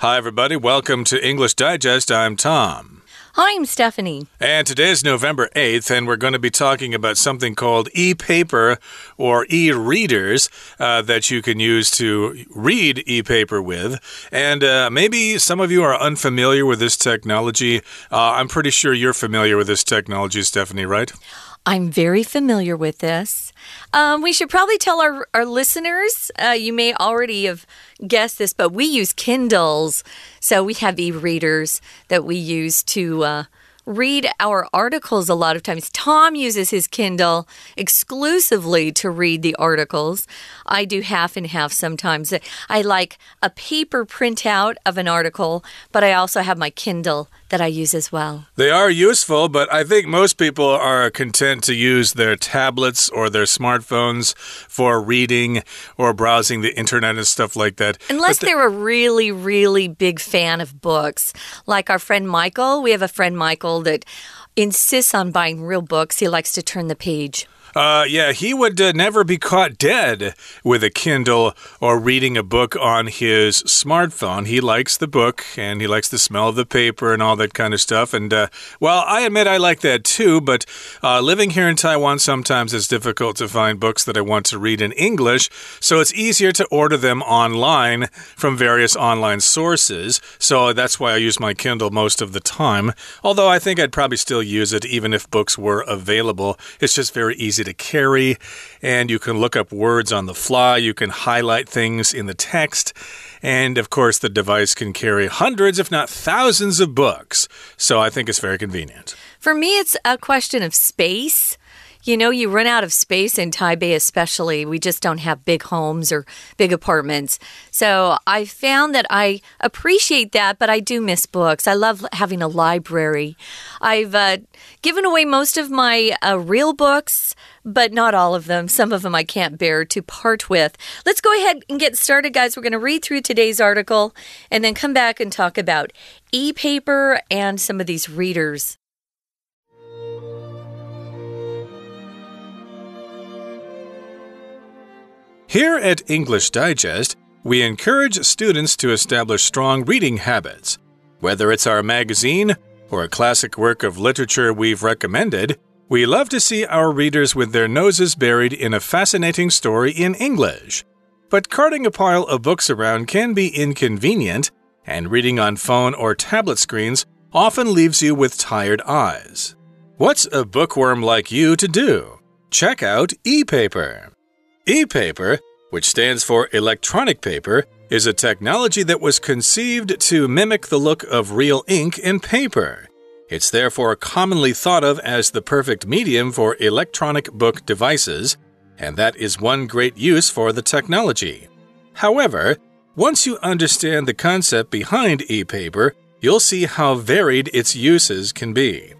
Hi, everybody. Welcome to English Digest. I'm Tom. Hi, I'm Stephanie. And today is November 8th, and we're going to be talking about something called e paper or e readers uh, that you can use to read e paper with. And uh, maybe some of you are unfamiliar with this technology. Uh, I'm pretty sure you're familiar with this technology, Stephanie, right? I'm very familiar with this. Um, we should probably tell our, our listeners, uh, you may already have guessed this, but we use Kindles. So we have e readers that we use to. Uh, read our articles a lot of times. Tom uses his Kindle exclusively to read the articles. I do half and half sometimes. I like a paper printout of an article, but I also have my Kindle that I use as well. They are useful, but I think most people are content to use their tablets or their smartphones for reading or browsing the internet and stuff like that. Unless the they're a really, really big fan of books. Like our friend Michael. We have a friend, Michael, that insists on buying real books. He likes to turn the page. Uh, yeah, he would uh, never be caught dead with a Kindle or reading a book on his smartphone. He likes the book and he likes the smell of the paper and all that kind of stuff. And, uh, well, I admit I like that too, but uh, living here in Taiwan, sometimes it's difficult to find books that I want to read in English. So it's easier to order them online from various online sources. So that's why I use my Kindle most of the time. Although I think I'd probably still use it even if books were available. It's just very easy to carry, and you can look up words on the fly. You can highlight things in the text. And of course, the device can carry hundreds, if not thousands, of books. So I think it's very convenient. For me, it's a question of space. You know, you run out of space in Taipei, especially. We just don't have big homes or big apartments. So I found that I appreciate that, but I do miss books. I love having a library. I've uh, given away most of my uh, real books, but not all of them. Some of them I can't bear to part with. Let's go ahead and get started, guys. We're going to read through today's article and then come back and talk about e paper and some of these readers. Here at English Digest, we encourage students to establish strong reading habits. Whether it's our magazine or a classic work of literature we've recommended, we love to see our readers with their noses buried in a fascinating story in English. But carting a pile of books around can be inconvenient, and reading on phone or tablet screens often leaves you with tired eyes. What's a bookworm like you to do? Check out e paper. E paper, which stands for electronic paper, is a technology that was conceived to mimic the look of real ink and paper. It's therefore commonly thought of as the perfect medium for electronic book devices, and that is one great use for the technology. However, once you understand the concept behind e paper, you'll see how varied its uses can be.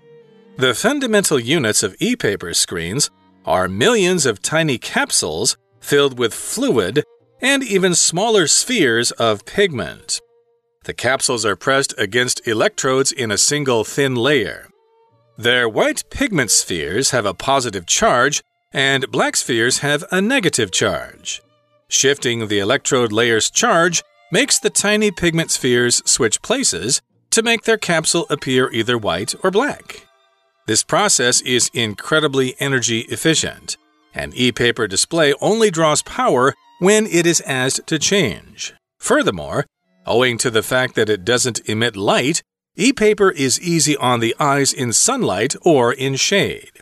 The fundamental units of e paper screens are millions of tiny capsules filled with fluid and even smaller spheres of pigment. The capsules are pressed against electrodes in a single thin layer. Their white pigment spheres have a positive charge, and black spheres have a negative charge. Shifting the electrode layer's charge makes the tiny pigment spheres switch places to make their capsule appear either white or black. This process is incredibly energy efficient. An e paper display only draws power when it is asked to change. Furthermore, owing to the fact that it doesn't emit light, e paper is easy on the eyes in sunlight or in shade.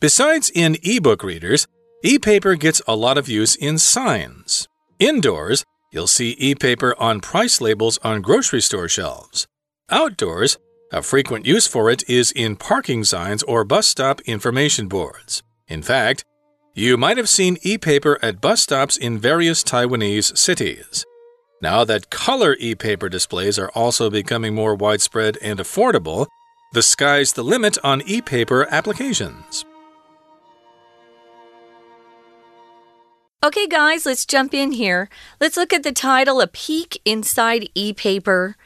Besides in e book readers, e paper gets a lot of use in signs. Indoors, you'll see e paper on price labels on grocery store shelves. Outdoors, a frequent use for it is in parking signs or bus stop information boards. In fact, you might have seen e paper at bus stops in various Taiwanese cities. Now that color e paper displays are also becoming more widespread and affordable, the sky's the limit on e paper applications. Okay, guys, let's jump in here. Let's look at the title A Peek Inside E Paper.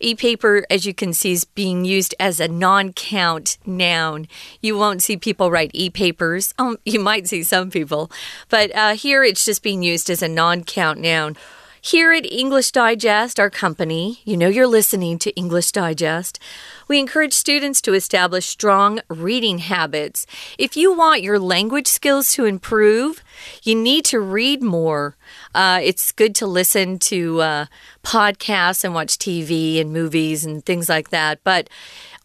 E paper, as you can see, is being used as a non count noun. You won't see people write e papers. Oh, you might see some people, but uh, here it's just being used as a non count noun. Here at English Digest, our company, you know you're listening to English Digest, we encourage students to establish strong reading habits. If you want your language skills to improve, you need to read more. Uh, it's good to listen to uh, podcasts and watch TV and movies and things like that, but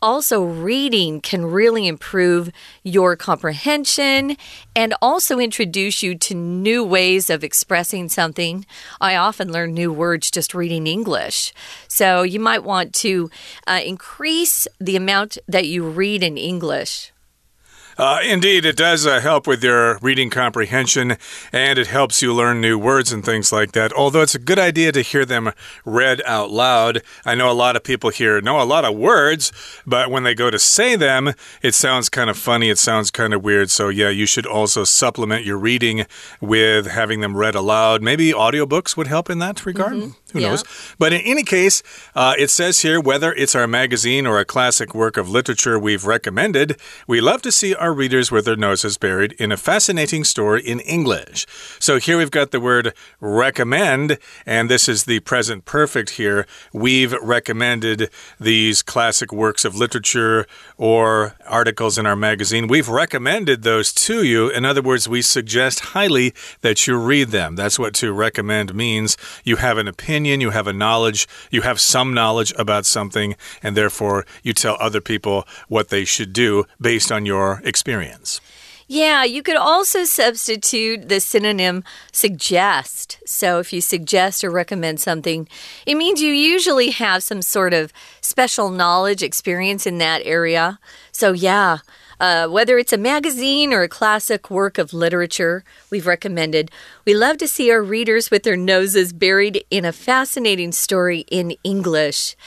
also, reading can really improve your comprehension and also introduce you to new ways of expressing something. I often learn new words just reading English. So, you might want to uh, increase the amount that you read in English. Uh, indeed, it does uh, help with your reading comprehension and it helps you learn new words and things like that. Although it's a good idea to hear them read out loud. I know a lot of people here know a lot of words, but when they go to say them, it sounds kind of funny. It sounds kind of weird. So, yeah, you should also supplement your reading with having them read aloud. Maybe audiobooks would help in that regard. Mm -hmm. Who yeah. knows? But in any case, uh, it says here whether it's our magazine or a classic work of literature we've recommended, we love to see our readers with their noses buried in a fascinating story in English. So here we've got the word recommend, and this is the present perfect here. We've recommended these classic works of literature or articles in our magazine. We've recommended those to you. In other words, we suggest highly that you read them. That's what to recommend means. You have an opinion you have a knowledge, you have some knowledge about something, and therefore you tell other people what they should do based on your experience. Yeah, you could also substitute the synonym suggest. So if you suggest or recommend something, it means you usually have some sort of special knowledge, experience in that area. So, yeah. Uh, whether it's a magazine or a classic work of literature we've recommended, we love to see our readers with their noses buried in a fascinating story in English.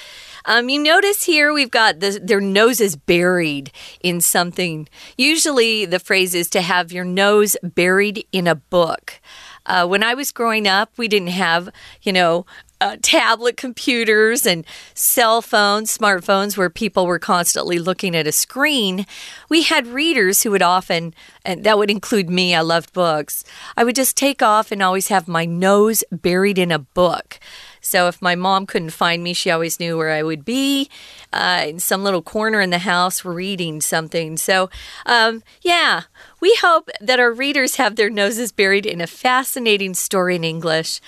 Um, you notice here we've got the, their noses buried in something. Usually, the phrase is to have your nose buried in a book. Uh, when I was growing up, we didn't have, you know, uh, tablet computers and cell phones, smartphones, where people were constantly looking at a screen, we had readers who would often, and that would include me, I loved books. I would just take off and always have my nose buried in a book. So if my mom couldn't find me, she always knew where I would be uh, in some little corner in the house reading something. So, um, yeah, we hope that our readers have their noses buried in a fascinating story in English.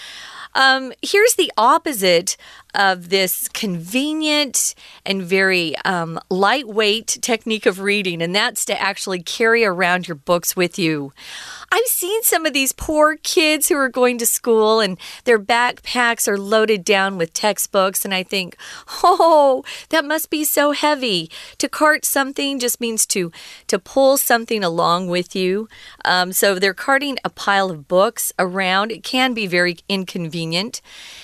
Um, here's the opposite of this convenient and very um, lightweight technique of reading, and that's to actually carry around your books with you. I've seen some of these poor kids who are going to school and their backpacks are loaded down with textbooks, and I think, oh, that must be so heavy. To cart something just means to to pull something along with you. Um, so they're carting a pile of books around. It can be very inconvenient,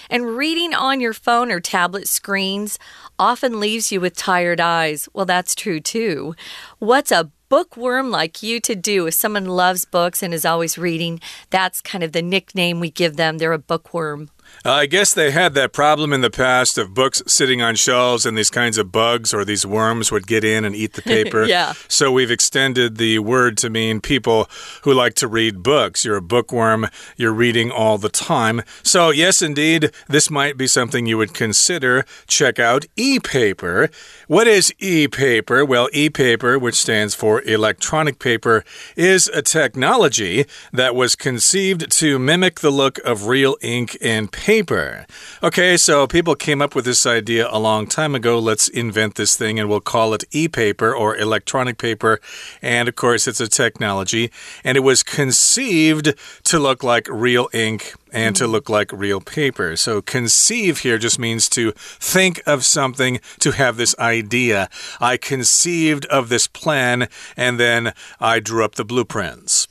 and reading on your phone or tablet screens often leaves you with tired eyes. Well, that's true too. What's a bookworm like you to do. If someone loves books and is always reading, that's kind of the nickname we give them. They're a bookworm. Uh, I guess they had that problem in the past of books sitting on shelves and these kinds of bugs or these worms would get in and eat the paper. yeah. So we've extended the word to mean people who like to read books. You're a bookworm, you're reading all the time. So, yes, indeed, this might be something you would consider. Check out e paper. What is e paper? Well, e paper, which stands for electronic paper, is a technology that was conceived to mimic the look of real ink and paper. Okay, so people came up with this idea a long time ago. Let's invent this thing and we'll call it e paper or electronic paper. And of course, it's a technology. And it was conceived to look like real ink and to mm-hmm. look like real paper. So, conceive here just means to think of something, to have this idea. I conceived of this plan, and then I drew up the blueprints.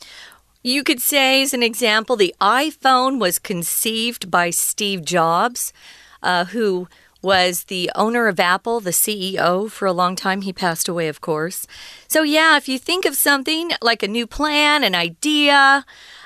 You could say, as an example, the iPhone was conceived by Steve Jobs, uh, who was the owner of Apple, the CEO for a long time. He passed away, of course. So, yeah, if you think of something like a new plan, an idea,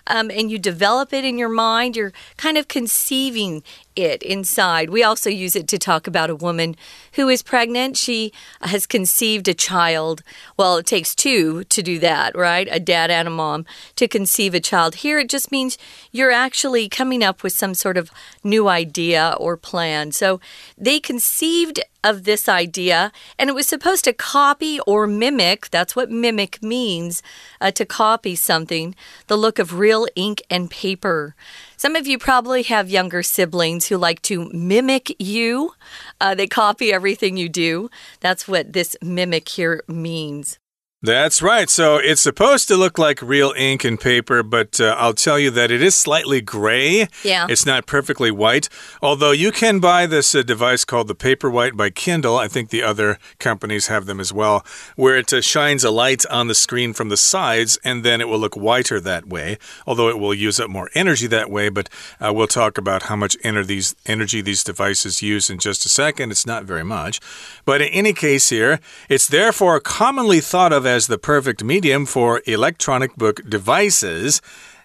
um, and you develop it in your mind. You're kind of conceiving it inside. We also use it to talk about a woman who is pregnant. She has conceived a child. Well, it takes two to do that, right? A dad and a mom to conceive a child. Here, it just means you're actually coming up with some sort of new idea or plan. So they conceived of this idea, and it was supposed to copy or mimic that's what mimic means uh, to copy something the look of real ink and paper. Some of you probably have younger siblings who like to mimic you. Uh, they copy everything you do. That's what this mimic here means. That's right. So it's supposed to look like real ink and paper, but uh, I'll tell you that it is slightly gray. Yeah. It's not perfectly white. Although you can buy this uh, device called the Paperwhite by Kindle. I think the other companies have them as well, where it uh, shines a light on the screen from the sides and then it will look whiter that way. Although it will use up more energy that way, but uh, we'll talk about how much ener these, energy these devices use in just a second. It's not very much. But in any case, here, it's therefore commonly thought of as the perfect medium for electronic book devices.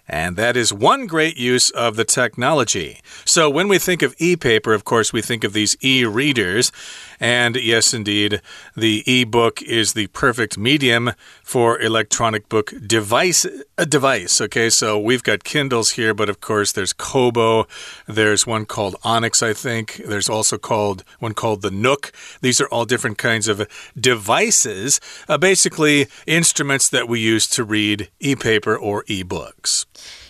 And that is one great use of the technology. So, when we think of e paper, of course, we think of these e readers. And yes, indeed, the e book is the perfect medium for electronic book device. A device, okay? So, we've got Kindles here, but of course, there's Kobo. There's one called Onyx, I think. There's also called one called the Nook. These are all different kinds of devices, uh, basically, instruments that we use to read e paper or e books.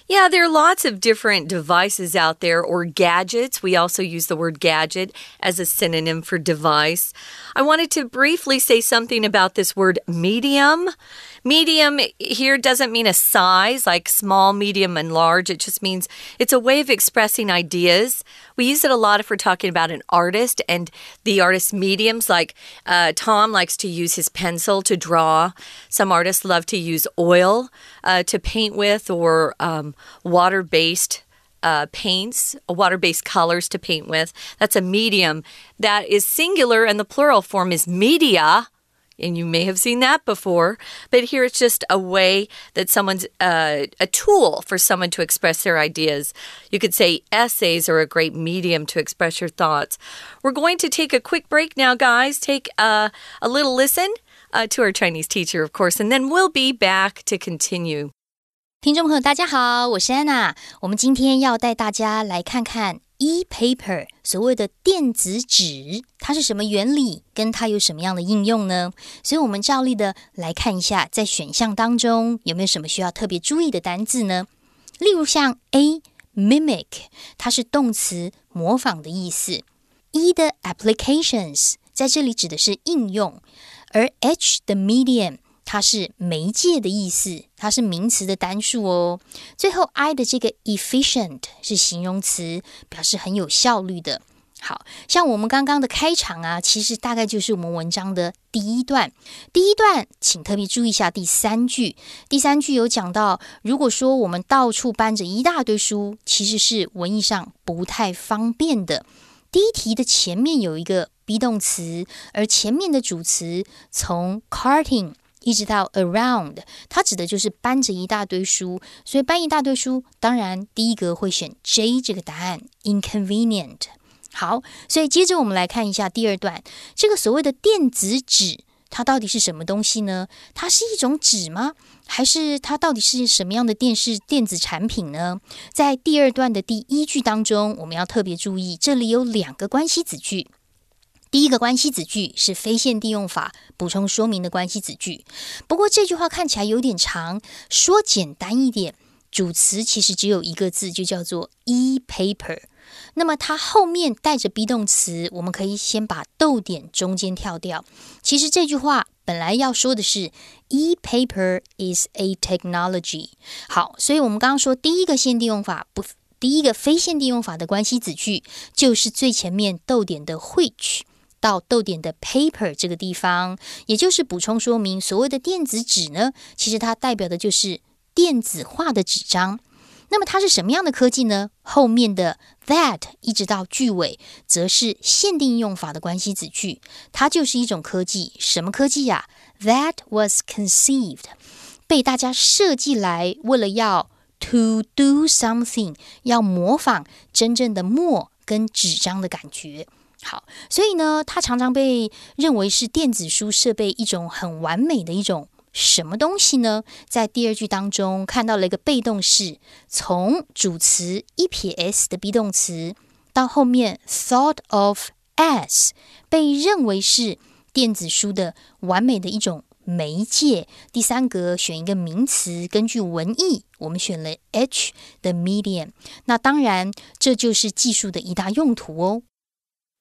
Yeah, there are lots of different devices out there or gadgets. We also use the word gadget as a synonym for device. I wanted to briefly say something about this word medium. Medium here doesn't mean a size like small, medium, and large. It just means it's a way of expressing ideas. We use it a lot if we're talking about an artist and the artist's mediums. Like uh, Tom likes to use his pencil to draw. Some artists love to use oil uh, to paint with or um, water based. Uh, paints, water based colors to paint with. That's a medium that is singular, and the plural form is media and you may have seen that before, but here it's just a way that someone's uh, a tool for someone to express their ideas. You could say essays are a great medium to express your thoughts. We're going to take a quick break now, guys. Take a, a little listen uh, to our Chinese teacher, of course, and then we'll be back to continue. 听众朋友，大家好，我是安娜。我们今天要带大家来看看 e-paper 所谓的电子纸，它是什么原理？跟它有什么样的应用呢？所以，我们照例的来看一下，在选项当中有没有什么需要特别注意的单字呢？例如像 A mimic，它是动词模仿的意思。E 的 applications 在这里指的是应用，而 H 的 medium。它是媒介的意思，它是名词的单数哦。最后 I 的这个 efficient 是形容词，表示很有效率的。好像我们刚刚的开场啊，其实大概就是我们文章的第一段。第一段，请特别注意一下第三句。第三句有讲到，如果说我们到处搬着一大堆书，其实是文艺上不太方便的。第一题的前面有一个 be 动词，而前面的主词从 carting。一直到 around，它指的就是搬着一大堆书，所以搬一大堆书，当然第一个会选 J 这个答案，inconvenient。好，所以接着我们来看一下第二段，这个所谓的电子纸，它到底是什么东西呢？它是一种纸吗？还是它到底是什么样的电视电子产品呢？在第二段的第一句当中，我们要特别注意，这里有两个关系子句。第一个关系子句是非限定用法补充说明的关系子句，不过这句话看起来有点长，说简单一点，主词其实只有一个字，就叫做 e-paper。那么它后面带着 be 动词，我们可以先把逗点中间跳掉。其实这句话本来要说的是 e-paper is a technology。好，所以我们刚刚说第一个限定用法不，第一个非限定用法的关系子句就是最前面逗点的 which。到逗点的 paper 这个地方，也就是补充说明，所谓的电子纸呢，其实它代表的就是电子化的纸张。那么它是什么样的科技呢？后面的 that 一直到句尾，则是限定用法的关系子句，它就是一种科技。什么科技呀？That was conceived，被大家设计来，为了要 to do something，要模仿真正的墨跟纸张的感觉。好，所以呢，它常常被认为是电子书设备一种很完美的一种什么东西呢？在第二句当中看到了一个被动式，从主词一撇 s 的 be 动词到后面 thought of as，被认为是电子书的完美的一种媒介。第三格选一个名词，根据文意，我们选了 h 的 medium。那当然，这就是技术的一大用途哦。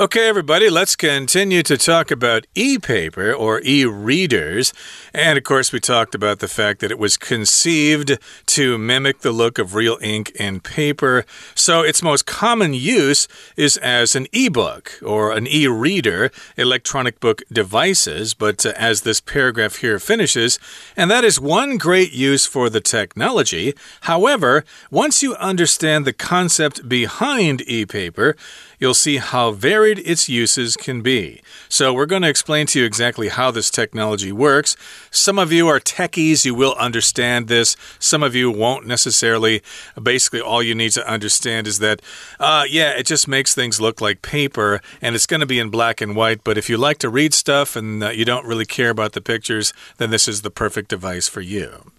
Okay, everybody, let's continue to talk about e paper or e readers. And of course, we talked about the fact that it was conceived to mimic the look of real ink and paper. So, its most common use is as an e book or an e reader, electronic book devices. But uh, as this paragraph here finishes, and that is one great use for the technology. However, once you understand the concept behind e paper, you'll see how varied its uses can be. So, we're going to explain to you exactly how this technology works. Some of you are techies, you will understand this. Some of you won't necessarily. Basically, all you need to understand is that, uh, yeah, it just makes things look like paper and it's going to be in black and white. But if you like to read stuff and uh, you don't really care about the pictures, then this is the perfect device for you.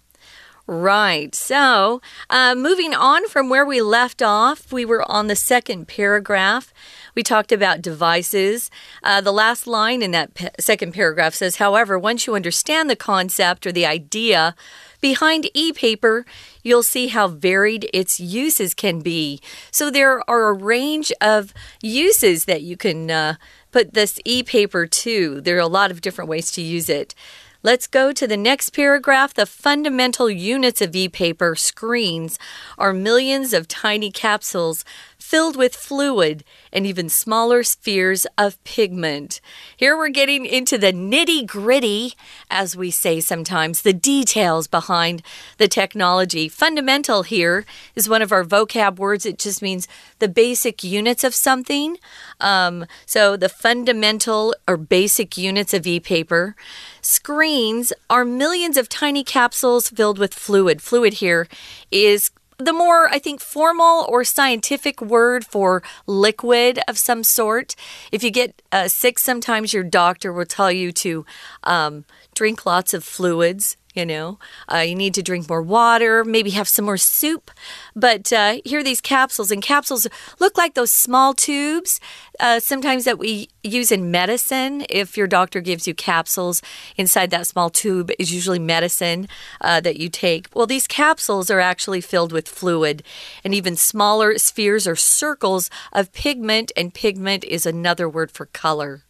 Right. So, uh, moving on from where we left off, we were on the second paragraph. We talked about devices. Uh, the last line in that second paragraph says, however, once you understand the concept or the idea behind e paper, you'll see how varied its uses can be. So, there are a range of uses that you can uh, put this e paper to. There are a lot of different ways to use it. Let's go to the next paragraph. The fundamental units of e paper screens are millions of tiny capsules filled with fluid and even smaller spheres of pigment. Here we're getting into the nitty gritty, as we say sometimes, the details behind the technology. Fundamental here is one of our vocab words. It just means the basic units of something. Um, so the fundamental or basic units of e paper. Screens are millions of tiny capsules filled with fluid. Fluid here is the more, I think, formal or scientific word for liquid of some sort. If you get uh, sick, sometimes your doctor will tell you to um, drink lots of fluids. You know, uh, you need to drink more water, maybe have some more soup. But uh, here are these capsules, and capsules look like those small tubes uh, sometimes that we use in medicine. If your doctor gives you capsules, inside that small tube is usually medicine uh, that you take. Well, these capsules are actually filled with fluid, and even smaller spheres or circles of pigment, and pigment is another word for color.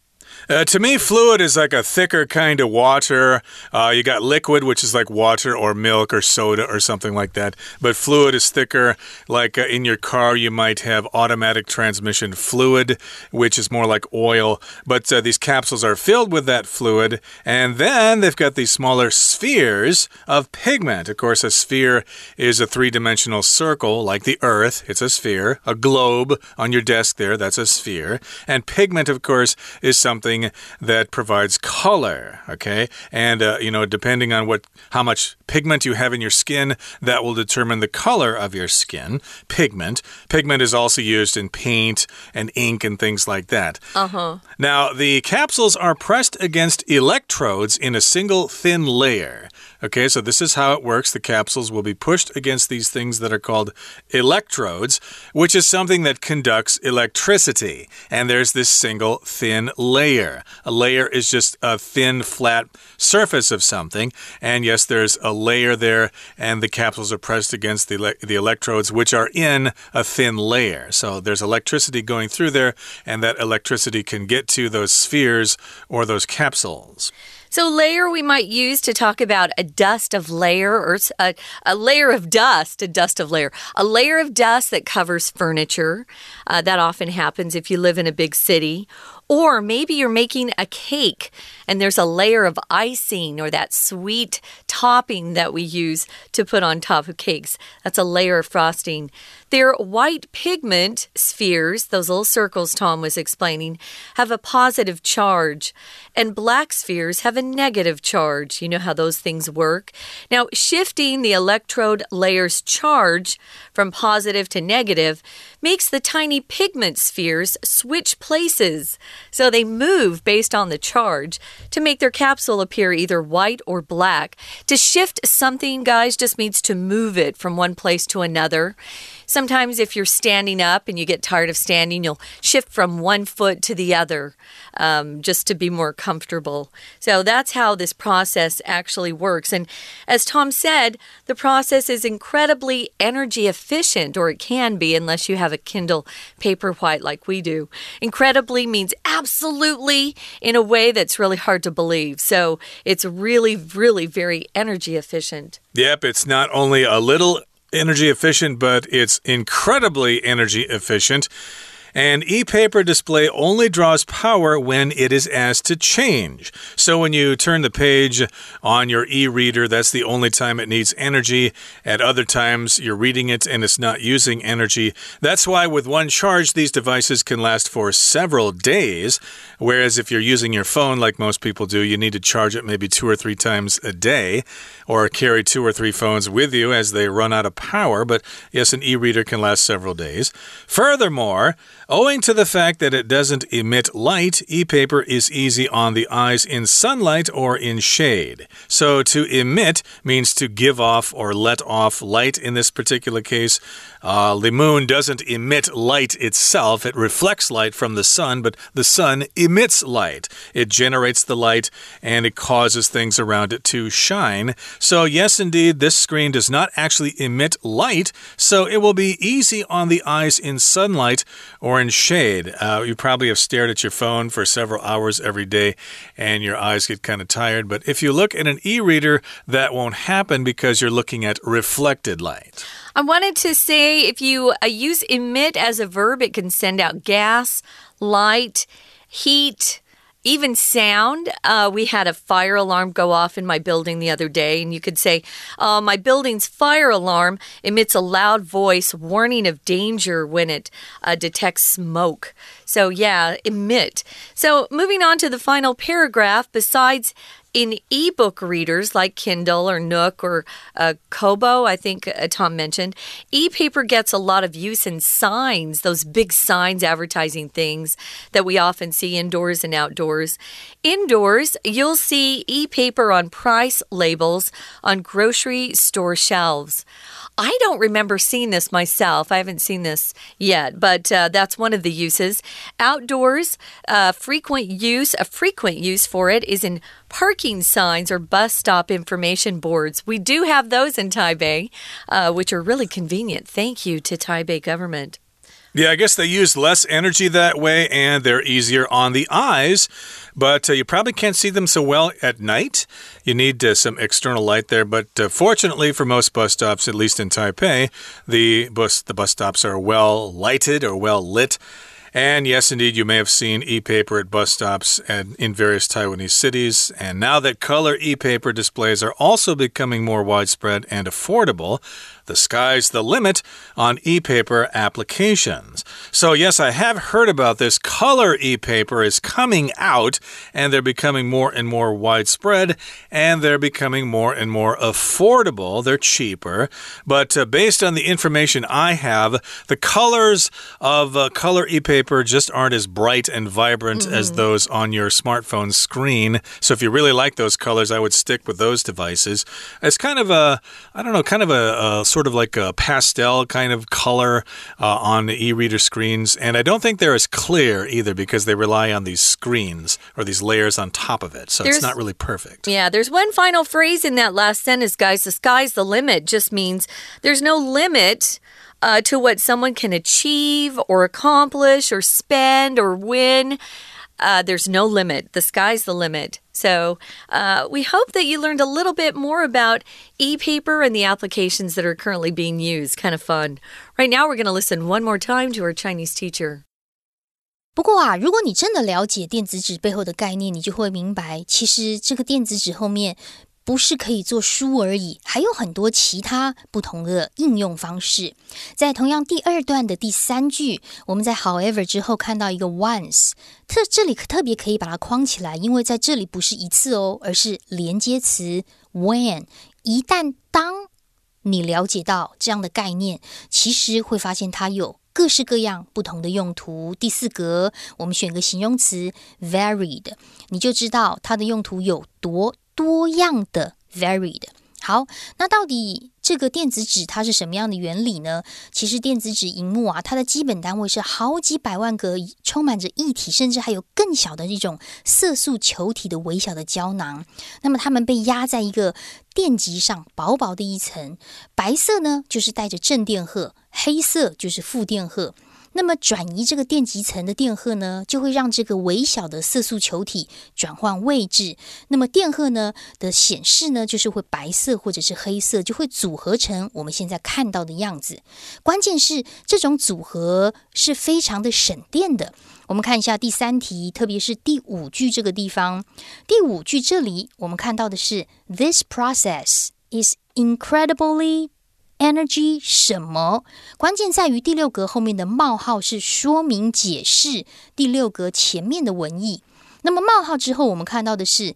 Uh, to me, fluid is like a thicker kind of water. Uh, you got liquid, which is like water or milk or soda or something like that. But fluid is thicker. Like uh, in your car, you might have automatic transmission fluid, which is more like oil. But uh, these capsules are filled with that fluid. And then they've got these smaller spheres of pigment. Of course, a sphere is a three dimensional circle like the Earth. It's a sphere. A globe on your desk there, that's a sphere. And pigment, of course, is something something that provides color, okay? And uh, you know, depending on what how much pigment you have in your skin, that will determine the color of your skin. Pigment. Pigment is also used in paint and ink and things like that. Uh-huh. Now, the capsules are pressed against electrodes in a single thin layer. Okay, so this is how it works. The capsules will be pushed against these things that are called electrodes, which is something that conducts electricity. And there's this single thin layer. A layer is just a thin, flat surface of something. And yes, there's a layer there, and the capsules are pressed against the, the electrodes, which are in a thin layer. So there's electricity going through there, and that electricity can get to those spheres or those capsules. So, layer we might use to talk about a dust of layer or a, a layer of dust, a dust of layer, a layer of dust that covers furniture. Uh, that often happens if you live in a big city Or maybe you're making a cake and there's a layer of icing or that sweet topping that we use to put on top of cakes. That's a layer of frosting. Their white pigment spheres, those little circles Tom was explaining, have a positive charge, and black spheres have a negative charge. You know how those things work. Now, shifting the electrode layer's charge from positive to negative makes the tiny pigment spheres switch places. So they move based on the charge to make their capsule appear either white or black. To shift something, guys, just means to move it from one place to another. Sometimes, if you're standing up and you get tired of standing, you'll shift from one foot to the other um, just to be more comfortable. So that's how this process actually works. And as Tom said, the process is incredibly energy efficient, or it can be, unless you have a Kindle Paperwhite like we do. Incredibly means absolutely in a way that's really hard to believe. So it's really, really very energy efficient. Yep, it's not only a little energy efficient, but it's incredibly energy efficient. An e-paper display only draws power when it is asked to change. So when you turn the page on your e-reader, that's the only time it needs energy. At other times, you're reading it and it's not using energy. That's why with one charge, these devices can last for several days. Whereas if you're using your phone, like most people do, you need to charge it maybe two or three times a day or carry two or three phones with you as they run out of power. But yes, an e-reader can last several days. Furthermore, Owing to the fact that it doesn't emit light, e-paper is easy on the eyes in sunlight or in shade. So to emit means to give off or let off light in this particular case. Uh, the moon doesn't emit light itself, it reflects light from the sun, but the sun emits light. It generates the light and it causes things around it to shine. So, yes, indeed, this screen does not actually emit light, so it will be easy on the eyes in sunlight or in shade. Uh, you probably have stared at your phone for several hours every day and your eyes get kind of tired. But if you look at an e reader, that won't happen because you're looking at reflected light. I wanted to say if you uh, use emit as a verb, it can send out gas, light, heat even sound. Uh, we had a fire alarm go off in my building the other day, and you could say, uh, My building's fire alarm emits a loud voice warning of danger when it uh, detects smoke. So, yeah, emit. So, moving on to the final paragraph, besides in ebook readers like Kindle or Nook or uh, Kobo, I think uh, Tom mentioned, e paper gets a lot of use in signs, those big signs advertising things that we often see indoors and outdoors. Indoors, you'll see e paper on price labels on grocery store shelves. I don't remember seeing this myself. I haven't seen this yet, but uh, that's one of the uses. Outdoors, uh, frequent use, a frequent use for it is in parking signs or bus stop information boards. We do have those in Taipei, uh, which are really convenient. Thank you to Taipei government. Yeah, I guess they use less energy that way and they're easier on the eyes, but uh, you probably can't see them so well at night. You need uh, some external light there, but uh, fortunately for most bus stops, at least in Taipei, the bus the bus stops are well lighted or well lit. And yes, indeed, you may have seen e paper at bus stops and in various Taiwanese cities. And now that color e paper displays are also becoming more widespread and affordable, the sky's the limit on e paper applications. So, yes, I have heard about this. Color e paper is coming out, and they're becoming more and more widespread, and they're becoming more and more affordable. They're cheaper. But uh, based on the information I have, the colors of uh, color e paper just aren't as bright and vibrant mm as mm-hmm. those on your smartphone screen. So, if you really like those colors, I would stick with those devices. It's kind of a, I don't know, kind of a, a sort of like a pastel kind of color uh, on the e reader screens. And I don't think they're as clear either because they rely on these screens or these layers on top of it. So there's, it's not really perfect. Yeah, there's one final phrase in that last sentence, guys. The sky's the limit just means there's no limit. Uh, to what someone can achieve or accomplish or spend or win Uh, there's no limit. The sky's the limit. So, uh, we hope that you learned a little bit more about e paper and the applications that are currently being used. Kind of fun. Right now, we're going to listen one more time to our Chinese teacher. 不过啊，如果你真的了解电子纸背后的概念，你就会明白，其实这个电子纸后面 不是可以做书而已，还有很多其他不同的应用方式。在同样第二段的第三句，我们在 however 之后看到一个 once，特这里特别可以把它框起来，因为在这里不是一次哦，而是连接词 when。一旦当你了解到这样的概念，其实会发现它有。各式各样不同的用途。第四格，我们选个形容词 varied，你就知道它的用途有多多样的 varied。好，那到底这个电子纸它是什么样的原理呢？其实电子纸荧幕啊，它的基本单位是好几百万个充满着液体，甚至还有更小的这种色素球体的微小的胶囊。那么它们被压在一个电极上，薄薄的一层。白色呢，就是带着正电荷；黑色就是负电荷。那么转移这个电极层的电荷呢，就会让这个微小的色素球体转换位置。那么电荷呢的显示呢，就是会白色或者是黑色，就会组合成我们现在看到的样子。关键是这种组合是非常的省电的。我们看一下第三题，特别是第五句这个地方。第五句这里我们看到的是：This process is incredibly Energy 什么？关键在于第六格后面的冒号是说明解释第六格前面的文意。那么冒号之后，我们看到的是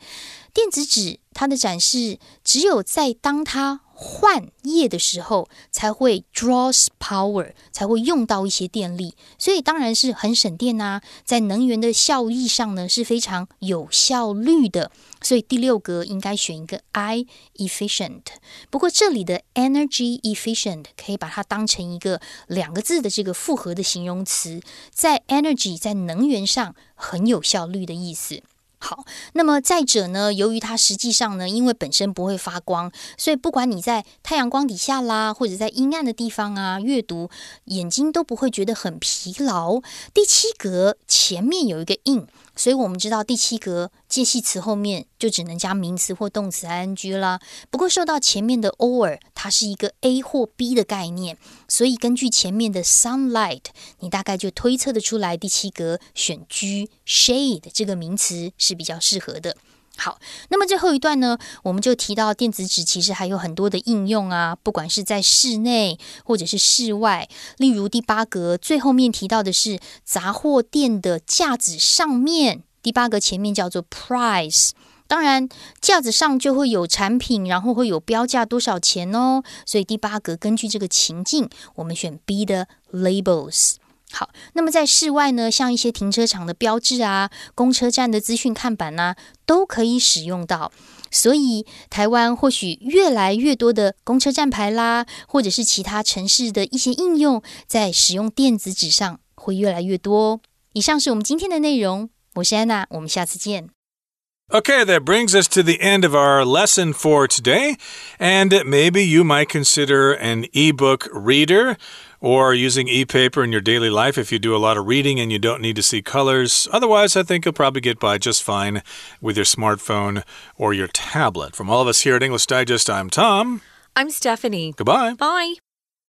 电子纸它的展示，只有在当它。换页的时候才会 draws power，才会用到一些电力，所以当然是很省电呐。在能源的效益上呢是非常有效率的，所以第六格应该选一个 I efficient。不过这里的 energy efficient 可以把它当成一个两个字的这个复合的形容词，在 energy 在能源上很有效率的意思。好，那么再者呢？由于它实际上呢，因为本身不会发光，所以不管你在太阳光底下啦，或者在阴暗的地方啊，阅读眼睛都不会觉得很疲劳。第七格前面有一个 in。所以我们知道第七格介系词后面就只能加名词或动词 ing 啦。不过受到前面的 or，它是一个 A 或 B 的概念，所以根据前面的 sunlight，你大概就推测得出来第七格选 G shade 这个名词是比较适合的。好，那么最后一段呢，我们就提到电子纸其实还有很多的应用啊，不管是在室内或者是室外。例如第八格最后面提到的是杂货店的架子上面，第八格前面叫做 price，当然架子上就会有产品，然后会有标价多少钱哦。所以第八格根据这个情境，我们选 B 的 labels。好，那么在室外呢，像一些停车场的标志啊、公车站的资讯看板呐，都可以使用到。所以，台湾或许越来越多的公车站牌啦，或者是其他城市的一些应用，在使用电子纸上会越来越多。以上是我们今天的内容，我是安娜，我们下次见。Okay, that brings us to the end of our lesson for today. And maybe you might consider an ebook reader or using e paper in your daily life if you do a lot of reading and you don't need to see colors. Otherwise, I think you'll probably get by just fine with your smartphone or your tablet. From all of us here at English Digest, I'm Tom. I'm Stephanie. Goodbye. Bye.